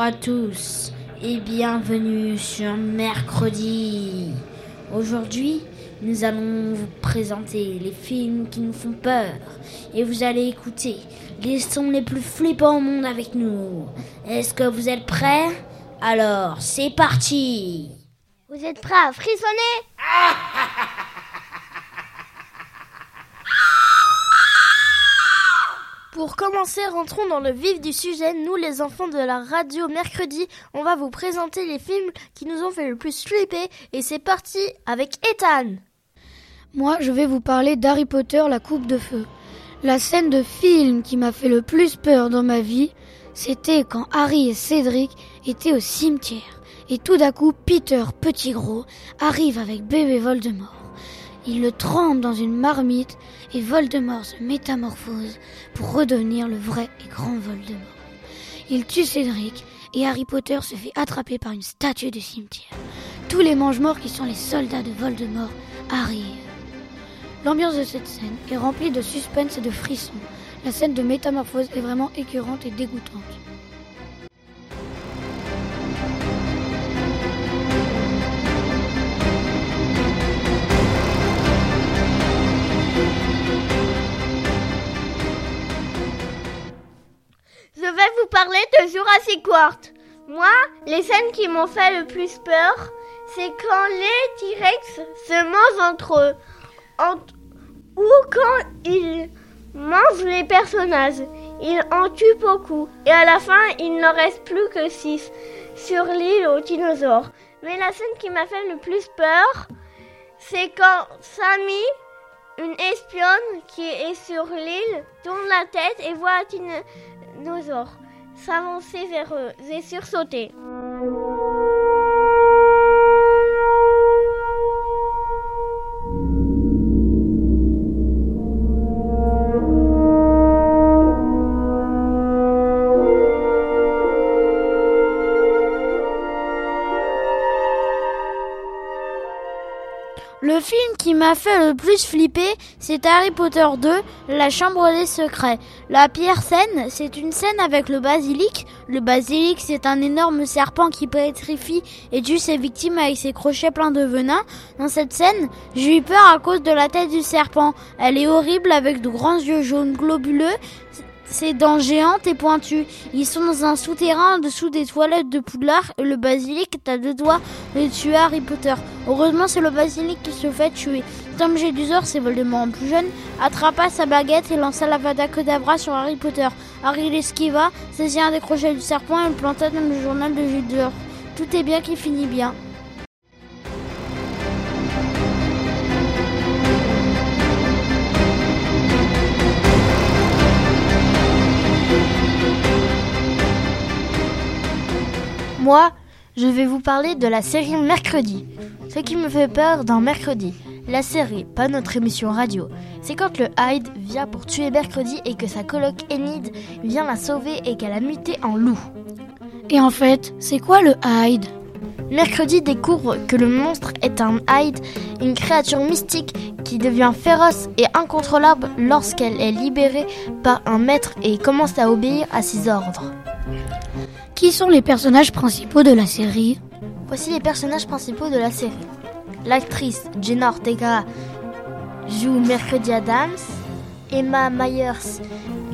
Bonjour à tous et bienvenue sur mercredi. Aujourd'hui, nous allons vous présenter les films qui nous font peur et vous allez écouter les sons les plus flippants au monde avec nous. Est-ce que vous êtes prêts? Alors, c'est parti Vous êtes prêts à frissonner? Pour commencer, rentrons dans le vif du sujet. Nous, les enfants de la radio mercredi, on va vous présenter les films qui nous ont fait le plus flipper. Et c'est parti avec Ethan. Moi, je vais vous parler d'Harry Potter, la coupe de feu. La scène de film qui m'a fait le plus peur dans ma vie, c'était quand Harry et Cédric étaient au cimetière. Et tout d'un coup, Peter, petit gros, arrive avec bébé Voldemort. Il le trempe dans une marmite et Voldemort se métamorphose pour redevenir le vrai et grand Voldemort. Il tue Cédric et Harry Potter se fait attraper par une statue du cimetière. Tous les mange-morts qui sont les soldats de Voldemort arrivent. L'ambiance de cette scène est remplie de suspense et de frissons. La scène de métamorphose est vraiment écœurante et dégoûtante. Je vais vous parler de Jurassic World. Moi, les scènes qui m'ont fait le plus peur, c'est quand les T-Rex se mangent entre eux. Ou quand ils mangent les personnages. Ils en tuent beaucoup. Et à la fin, il n'en reste plus que 6 sur l'île aux dinosaures. Mais la scène qui m'a fait le plus peur, c'est quand Sammy, une espionne qui est sur l'île, tourne la tête et voit un dinosaure s'avancer vers eux et sursauter. Le film qui m'a fait le plus flipper, c'est Harry Potter 2, La Chambre des Secrets. La pire scène, c'est une scène avec le basilic. Le basilic, c'est un énorme serpent qui pétrifie et tue ses victimes avec ses crochets pleins de venin. Dans cette scène, j'ai eu peur à cause de la tête du serpent. Elle est horrible avec de grands yeux jaunes globuleux. Ses dents géantes et pointues. Ils sont dans un souterrain en dessous des toilettes de Poudlard et le basilic est à deux doigts de tuer Harry Potter. Heureusement, c'est le basilic qui se fait tuer. Tom Jedusor, c'est Voldemort en plus jeune, attrapa sa baguette et lança la Vada Kedavra sur Harry Potter. Harry l'esquiva, saisit un des crochets du serpent et le planta dans le journal de Jedusor. Tout est bien qui finit bien. Moi, je vais vous parler de la série Mercredi. Ce qui me fait peur dans Mercredi, la série, pas notre émission radio, c'est quand le Hyde vient pour tuer Mercredi et que sa coloc Enid vient la sauver et qu'elle a muté en loup. Et en fait, c'est quoi le Hyde? Mercredi découvre que le monstre est un Hyde, une créature mystique qui devient féroce et incontrôlable lorsqu'elle est libérée par un maître et commence à obéir à ses ordres. Qui sont les personnages principaux de la série Voici les personnages principaux de la série. L'actrice Jenna Ortega joue Mercredi Adams, Emma Myers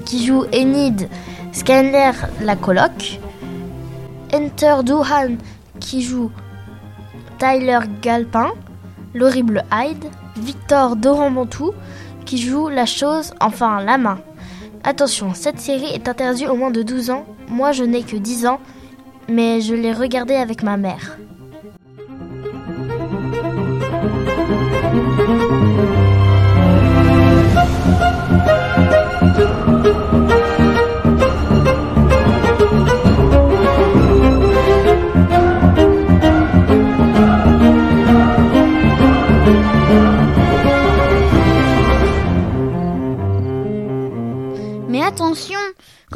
qui joue Enid Scanner la coloc, Enter Doohan qui joue Tyler Galpin, l'horrible Hyde, Victor Dorambantou qui joue la chose, enfin la main. Attention, cette série est interdite au moins de 12 ans. Moi, je n'ai que 10 ans, mais je l'ai regardée avec ma mère.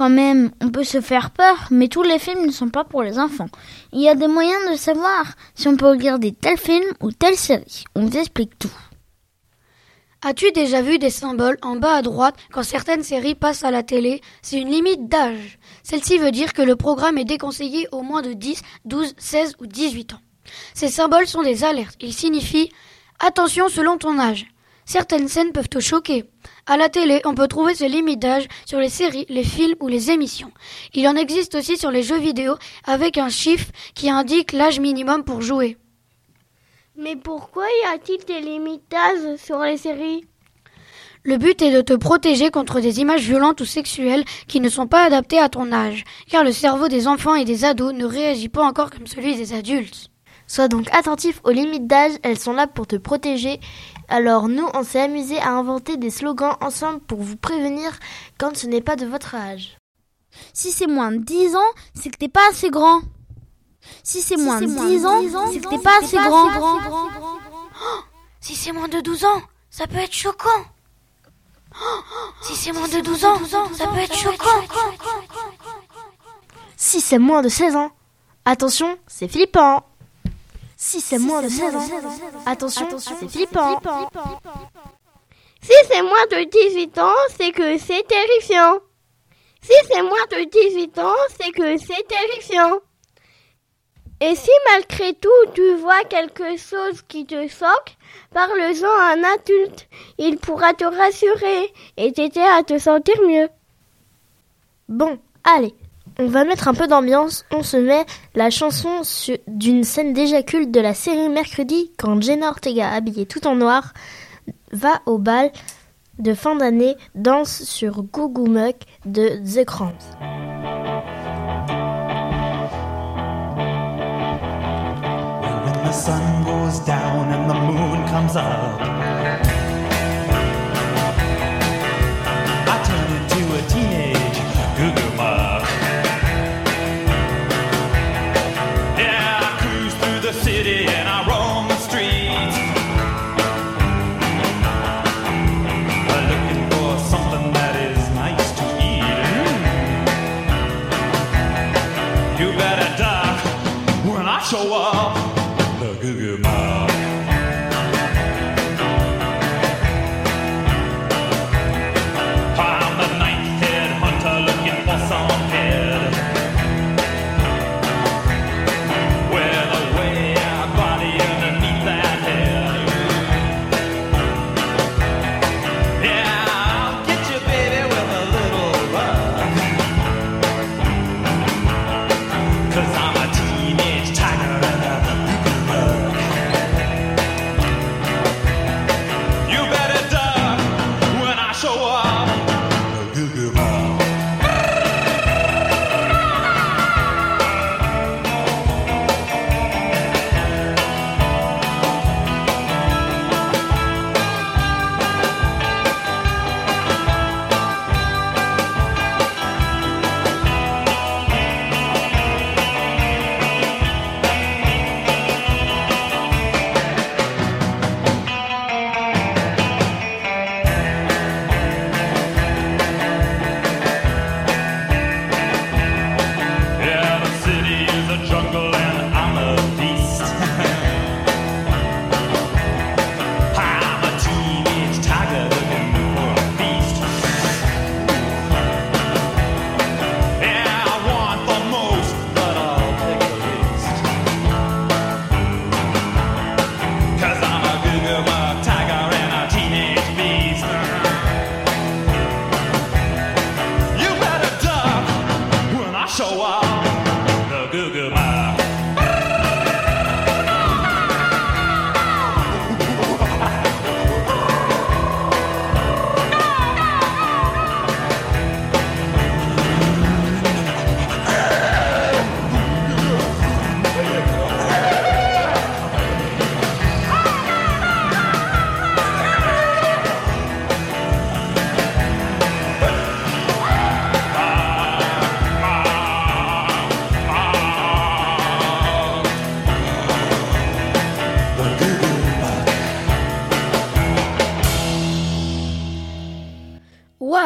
Quand même, on peut se faire peur, mais tous les films ne sont pas pour les enfants. Il y a des moyens de savoir si on peut regarder tel film ou telle série. On vous explique tout. As-tu déjà vu des symboles en bas à droite quand certaines séries passent à la télé? C'est une limite d'âge. Celle-ci veut dire que le programme est déconseillé au moins de 10, 12, 16 ou 18 ans. Ces symboles sont des alertes. Ils signifient attention selon ton âge. Certaines scènes peuvent te choquer. À la télé, on peut trouver ce limite d'âge sur les séries, les films ou les émissions. Il en existe aussi sur les jeux vidéo avec un chiffre qui indique l'âge minimum pour jouer. Mais pourquoi y a-t-il des limites d'âge sur les séries? Le but est de te protéger contre des images violentes ou sexuelles qui ne sont pas adaptées à ton âge, car le cerveau des enfants et des ados ne réagit pas encore comme celui des adultes. Sois donc attentif aux limites d'âge, elles sont là pour te protéger. Alors nous, on s'est amusé à inventer des slogans ensemble pour vous prévenir quand ce n'est pas de votre âge. Si c'est moins de 10 ans, c'est que t'es pas assez grand. Si c'est moins de 10 ans, c'est que t'es pas assez grand. Si c'est moins de 12 ans, ça peut être choquant. Si c'est moins de 12 ans, ça peut être choquant. Si c'est moins de 16 ans, attention, c'est flippant. Si c'est moins de 16 ans, attention, c'est flippant. Si c'est moins de 18 ans, c'est que c'est terrifiant. Si c'est moins de 18 ans, c'est que c'est terrifiant. Et si malgré tout tu vois quelque chose qui te choque, parle-en à un adulte. Il pourra te rassurer et t'aider à te sentir mieux. Bon, allez, on va mettre un peu d'ambiance. On se met la chanson d'une scène déjà culte de la série Mercredi quand Jenna Ortega, habillée tout en noir, va au bal de fin d'année, danse sur Goo Goo Muck de The Cramps.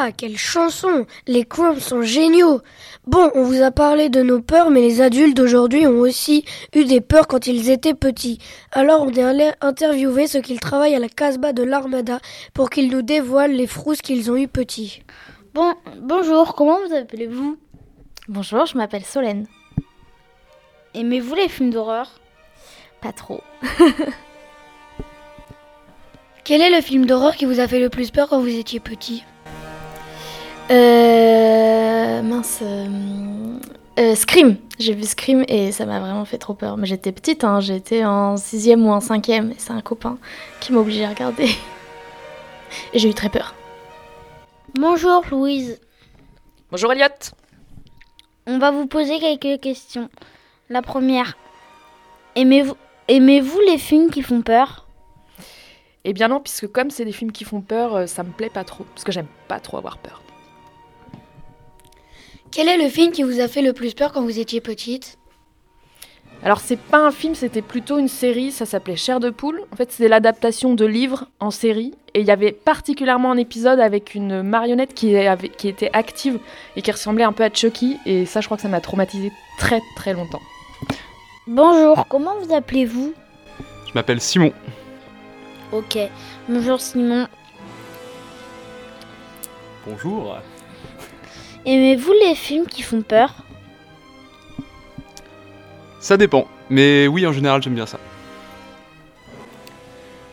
Là, quelle chanson Les Crumbs sont géniaux Bon, on vous a parlé de nos peurs, mais les adultes d'aujourd'hui ont aussi eu des peurs quand ils étaient petits. Alors on est allé interviewer ceux qui travaillent à la Casbah de l'Armada pour qu'ils nous dévoilent les frousses qu'ils ont eu petits. Bon, bonjour, comment vous appelez-vous? Bonjour, je m'appelle Solène. Aimez-vous les films d'horreur? Pas trop. Quel est le film d'horreur qui vous a fait le plus peur quand vous étiez petit? Euh. Mince. euh, euh, Scream. J'ai vu Scream et ça m'a vraiment fait trop peur. Mais j'étais petite, hein, j'étais en sixième ou en cinquième. Et c'est un copain qui m'a obligée à regarder. Et j'ai eu très peur. Bonjour Louise, Bonjour Elliot. on va vous poser quelques questions. La première, aimez-vous aimez-vous les films qui font peur? Eh bien non, puisque comme c'est des films qui font peur, euh, ça me plaît pas trop. Parce que j'aime pas trop avoir peur. Quel est le film qui vous a fait le plus peur quand vous étiez petite? Alors c'est pas un film, c'était plutôt une série, ça s'appelait Chair de poule. En fait c'est l'adaptation de livres en série. Et il y avait particulièrement un épisode avec une marionnette qui, avait- qui était active et qui ressemblait un peu à Chucky. Et ça je crois que ça m'a traumatisé très très longtemps. Bonjour, comment vous appelez-vous? Je m'appelle Simon. Ok, bonjour Simon. Bonjour. Aimez-vous les films qui font peur? Ça dépend, mais oui, en général, j'aime bien ça.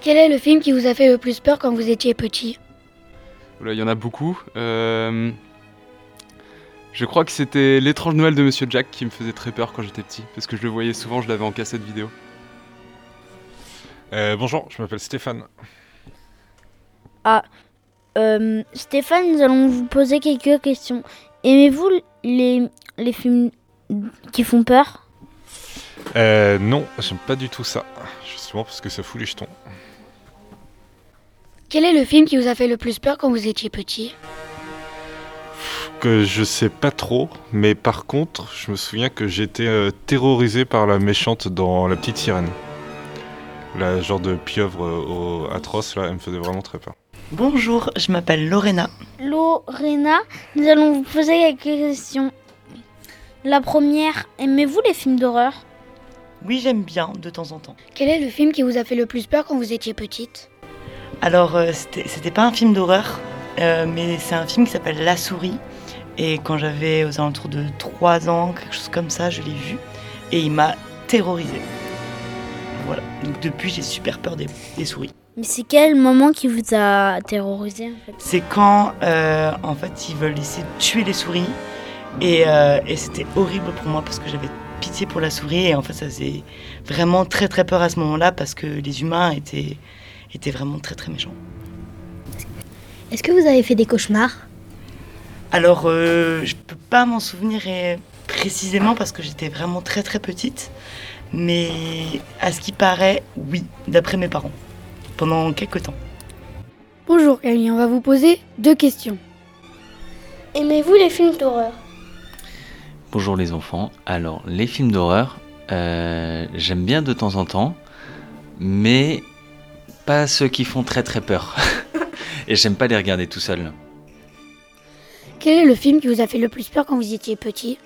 Quel est le film qui vous a fait le plus peur quand vous étiez petit? Oula, Il y en a beaucoup. Euh, Je crois que c'était L'étrange Noël de Monsieur Jack qui me faisait très peur quand j'étais petit, parce que je le voyais souvent, je l'avais en cassette vidéo. Euh, bonjour, je m'appelle Stéphane. Euh, Stéphane, nous allons vous poser quelques questions. Aimez-vous les, les films qui font peur? Euh, non, j'aime pas du tout ça. Justement parce que ça fout les jetons. Quel est le film qui vous a fait le plus peur quand vous étiez petit? Que je sais pas trop, mais par contre, je me souviens que j'étais euh, terrorisé par la méchante dans La Petite Sirène. La genre de pieuvre euh, au- atroce là, elle me faisait vraiment très peur. Bonjour, je m'appelle Lorena. Lorena, nous allons vous poser quelques questions. La première, aimez-vous les films d'horreur? Oui, j'aime bien de temps en temps. Quel est le film qui vous a fait le plus peur quand vous étiez petite? Alors, euh, c'était pas un film d'horreur, euh, mais c'est un film qui s'appelle La souris. Et quand j'avais aux alentours de 3 ans, quelque chose comme ça, je l'ai vu. Et il m'a terrorisé. Voilà. Donc depuis, j'ai super peur des, des souris. Mais c'est quel moment qui vous a terrorisé en fait? C'est quand, euh, en fait, ils veulent essayer de tuer les souris. Et, euh, et c'était horrible pour moi parce que j'avais pitié pour la souris. Et en fait, ça faisait vraiment très très peur à ce moment-là parce que les humains étaient, étaient vraiment très très méchants. Est-ce que vous avez fait des cauchemars? Alors, euh, je peux pas m'en souvenir précisément parce que j'étais vraiment très très petite. Mais à ce qui paraît, oui, d'après mes parents. Pendant quelques temps. Bonjour Camille, on va vous poser deux questions. Aimez-vous les films d'horreur? Bonjour les enfants. Alors, les films d'horreur, euh, j'aime bien de temps en temps, mais pas ceux qui font très très peur. Et j'aime pas les regarder tout seul. Quel est le film qui vous a fait le plus peur quand vous étiez petit?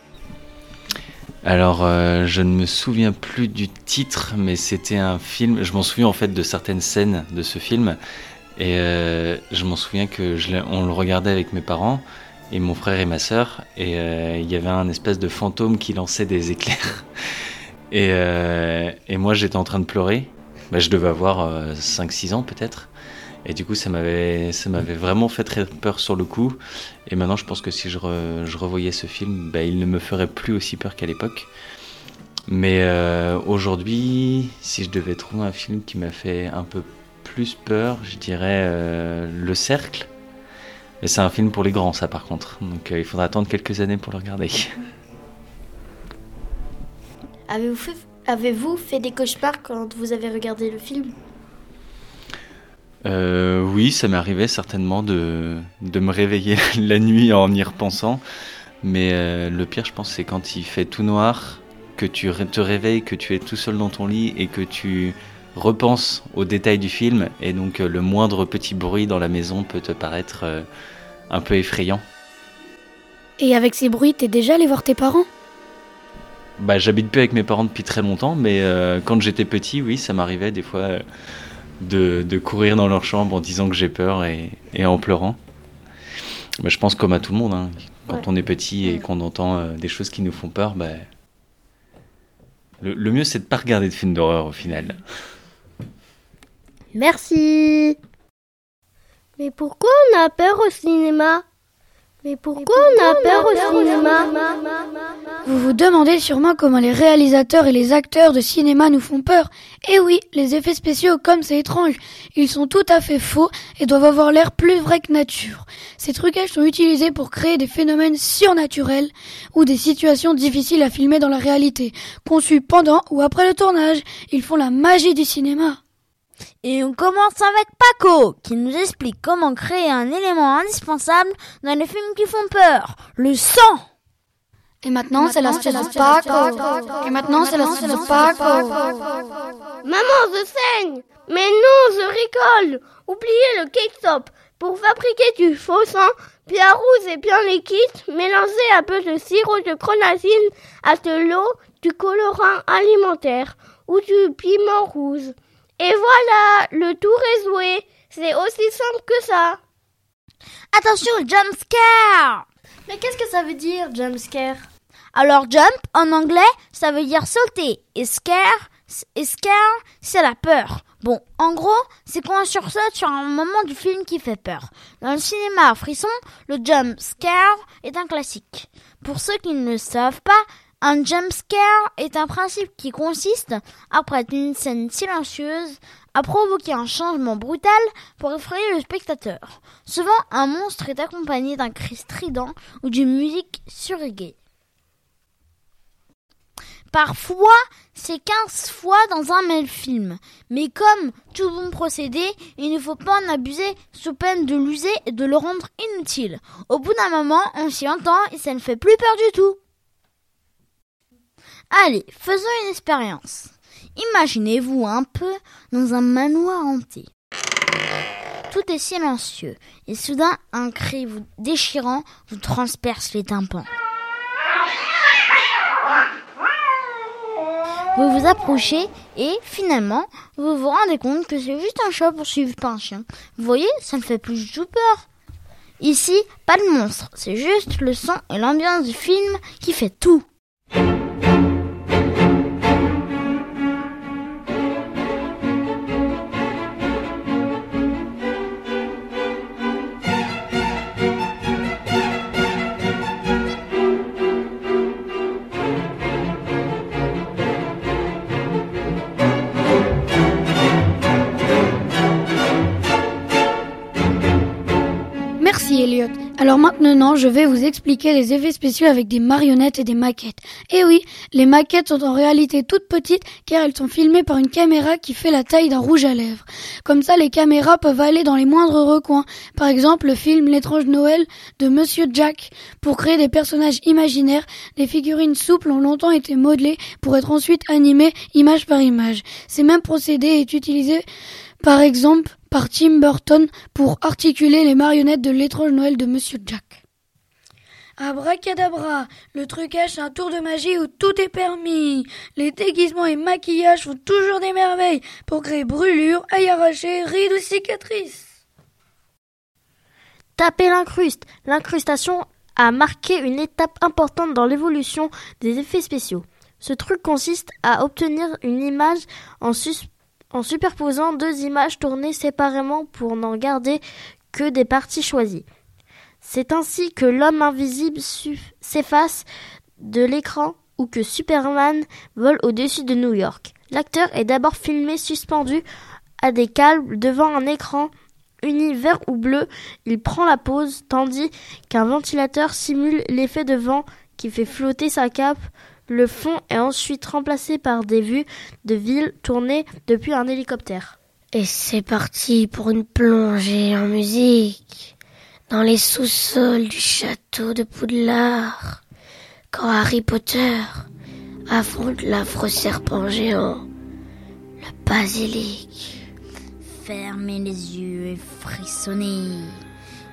Alors, euh, je ne me souviens plus du titre, mais c'était un film. Je m'en souviens en fait de certaines scènes de ce film. Et euh, je m'en souviens que on le regardait avec mes parents et mon frère et ma sœur. Et euh, il y avait un espèce de fantôme qui lançait des éclairs. Et, et moi, j'étais en train de pleurer. Bah, je devais avoir 5-6 ans peut-être. Et du coup, ça m'avait, ça m'avait vraiment fait très peur sur le coup. Et maintenant, je pense que si je, re- je revoyais ce film, bah, il ne me ferait plus aussi peur qu'à l'époque. Mais euh, aujourd'hui, si je devais trouver un film qui m'a fait un peu plus peur, je dirais euh, Le Cercle. Mais c'est un film pour les grands, ça par contre. Donc euh, il faudra attendre quelques années pour le regarder. Avez-vous fait, avez-vous fait des cauchemars quand vous avez regardé le film? Euh, oui, ça m'est arrivé certainement de, de me réveiller la nuit en y repensant. Mais euh, le pire, je pense, c'est quand il fait tout noir, que tu te réveilles, que tu es tout seul dans ton lit et que tu repenses aux détails du film. Et donc, euh, le moindre petit bruit dans la maison peut te paraître euh, un peu effrayant. Et avec ces bruits, t'es déjà allé voir tes parents? Bah, j'habite plus avec mes parents depuis très longtemps, mais euh, quand j'étais petit, oui, ça m'arrivait des fois euh, de, de courir dans leur chambre en disant que j'ai peur et, et en pleurant. Bah, je pense comme à tout le monde, hein. quand Ouais. on est petit et qu'on entend euh, des choses qui nous font peur, bah, le, le mieux c'est de pas regarder de films d'horreur au final. Merci. Mais pourquoi on a peur au cinéma? Mais pourquoi on a peur au cinéma Vous vous demandez sûrement comment les réalisateurs et les acteurs de cinéma nous font peur. Eh oui, les effets spéciaux, comme c'est étrange, ils sont tout à fait faux et doivent avoir l'air plus vrai que nature. Ces trucages sont utilisés pour créer des phénomènes surnaturels ou des situations difficiles à filmer dans la réalité, conçus pendant ou après le tournage. Ils font la magie du cinéma. Et on commence avec Paco, qui nous explique comment créer un élément indispensable dans les films qui font peur, le sang. Et maintenant, c'est l'astuce de Paco. Et maintenant, c'est l'astuce de Paco. Maman, je saigne Mais non, je rigole Oubliez le cake-top Pour fabriquer du faux sang, bien rouge et bien liquide, mélangez un peu de sirop de grenadine à de l'eau, du colorant alimentaire ou du piment rouge. Et voilà, le tour est joué. C'est aussi simple que ça. Attention, jump scare Mais qu'est-ce que ça veut dire, jump scare? Alors jump, en anglais, ça veut dire sauter. Et scare, et scare, c'est la peur. Bon, en gros, c'est quand on sursaute sur un moment du film qui fait peur. Dans le cinéma à frisson, le jump scare est un classique. Pour ceux qui ne le savent pas, un jump scare est un principe qui consiste, après une scène silencieuse, à provoquer un changement brutal pour effrayer le spectateur. Souvent, un monstre est accompagné d'un cri strident ou d'une musique surréguée. Parfois, c'est 15 fois dans un même film. Mais comme tout bon procédé, il ne faut pas en abuser sous peine de l'user et de le rendre inutile. Au bout d'un moment, on s'y entend et ça ne fait plus peur du tout. Allez, faisons une expérience. Imaginez-vous un peu dans un manoir hanté. Tout est silencieux et soudain un cri déchirant vous transperce les tympans. Vous vous approchez et finalement vous vous rendez compte que c'est juste un chat poursuivi par un chien. Vous voyez, ça ne fait plus du tout peur. Ici, pas de monstre, c'est juste le son et l'ambiance du film qui fait tout. Alors maintenant, je vais vous expliquer les effets spéciaux avec des marionnettes et des maquettes. Et oui, les maquettes sont en réalité toutes petites car elles sont filmées par une caméra qui fait la taille d'un rouge à lèvres. Comme ça, les caméras peuvent aller dans les moindres recoins. Par exemple, le film L'étrange Noël de Monsieur Jack. Pour créer des personnages imaginaires, les figurines souples ont longtemps été modelées pour être ensuite animées image par image. Ces mêmes procédés est utilisé par exemple par Tim Burton pour articuler les marionnettes de l'étrange Noël de Monsieur Jack. Abracadabra, le trucage c'est un tour de magie où tout est permis. Les déguisements et maquillages font toujours des merveilles pour créer brûlures, ailles arrachées, rides ou cicatrices. Taper l'incruste. L'incrustation a marqué une étape importante dans l'évolution des effets spéciaux. Ce truc consiste à obtenir une image en, sus- en superposant deux images tournées séparément pour n'en garder que des parties choisies. C'est ainsi que l'homme invisible s'efface de l'écran ou que Superman vole au-dessus de New York. L'acteur est d'abord filmé suspendu à des câbles devant un écran uni vert ou bleu. Il prend la pose tandis qu'un ventilateur simule l'effet de vent qui fait flotter sa cape. Le fond est ensuite remplacé par des vues de ville tournées depuis un hélicoptère. Et c'est parti pour une plongée en musique dans les sous-sols du château de Poudlard. Quand Harry Potter affronte l'affreux serpent géant, le basilic. Fermez les yeux et frissonnez.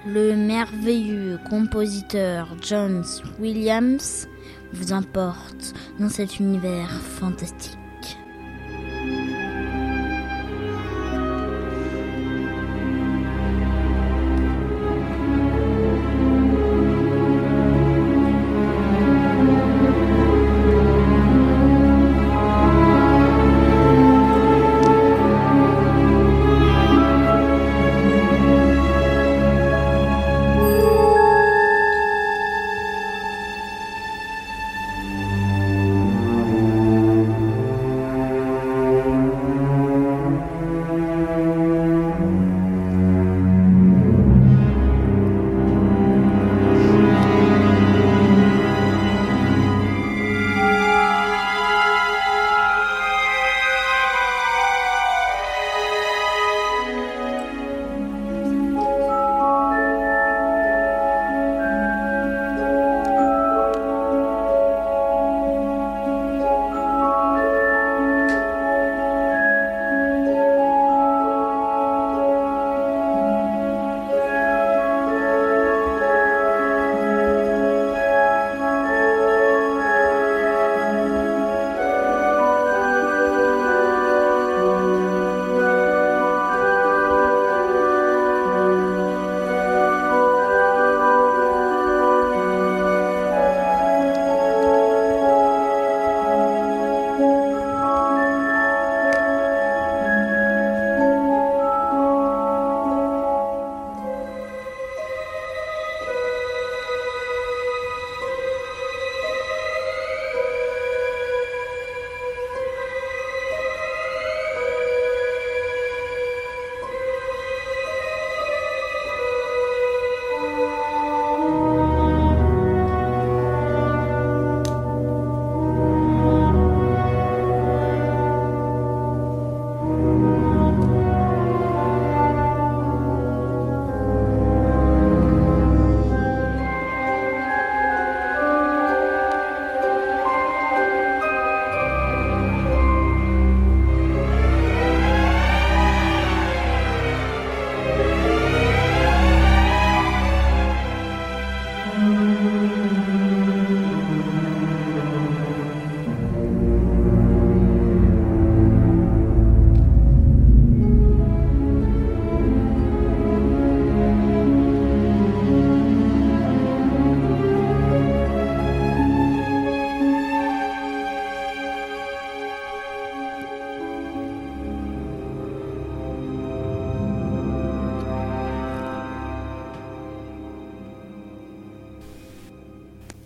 le merveilleux compositeur John Williams vous emporte dans cet univers fantastique.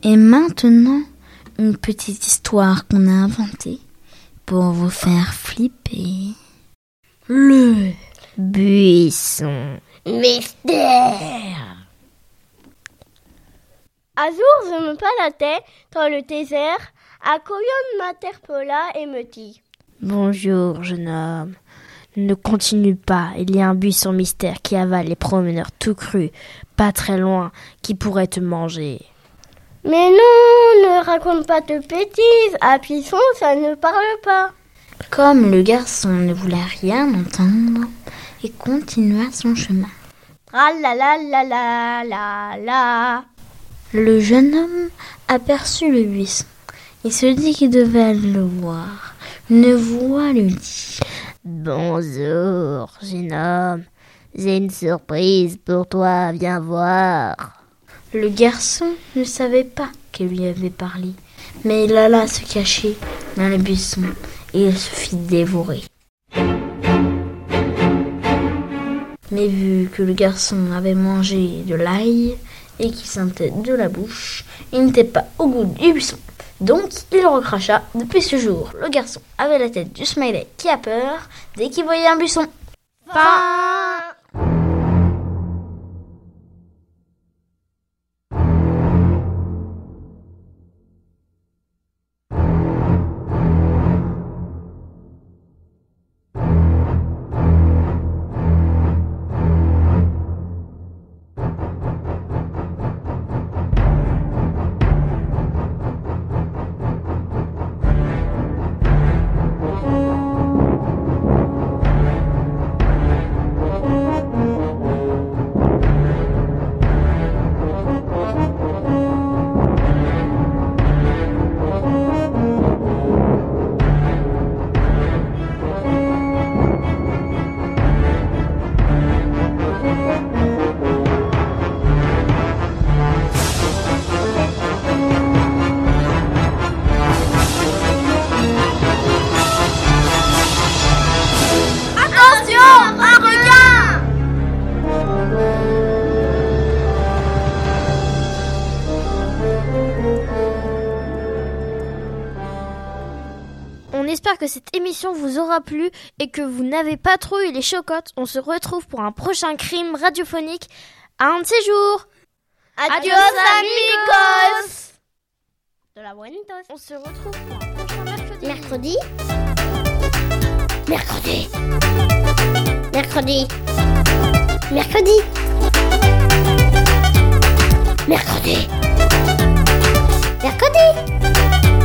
Et maintenant, une petite histoire qu'on a inventée pour vous faire flipper. Le buisson mystère. Un jour, je me baladais dans le désert. Un coyote m'interpella et me dit Bonjour, jeune homme. Ne continue pas, il y a un buisson mystère qui avale les promeneurs tout crus, pas très loin, qui pourrait te manger. Mais non, ne raconte pas de bêtises. À Pisson, ça ne parle pas. Comme le garçon ne voulait rien entendre, il continua son chemin. La la la la la la. Le jeune homme aperçut le buisson. Il se dit qu'il devait aller le voir. Une voix lui dit Bonjour, jeune homme. J'ai une surprise pour toi, viens voir. Le garçon ne savait pas qu'elle lui avait parlé, mais il alla se cacher dans le buisson et il se fit dévorer. Mais vu que le garçon avait mangé de l'ail et qu'il sentait de la bouche, il n'était pas au goût du buisson. Donc il recracha. Depuis ce jour, le garçon avait la tête du smiley qui a peur dès qu'il voyait un buisson. Fin. On espère que cette émission vous aura plu et que vous n'avez pas trop eu les chocottes. On se retrouve pour un prochain crime radiophonique. À un de ces jours. Adios, amigos. De la buenitos. On se retrouve pour un prochain mercredi. Mercredi. Mercredi. Mercredi. Mercredi. Mercredi. Mercredi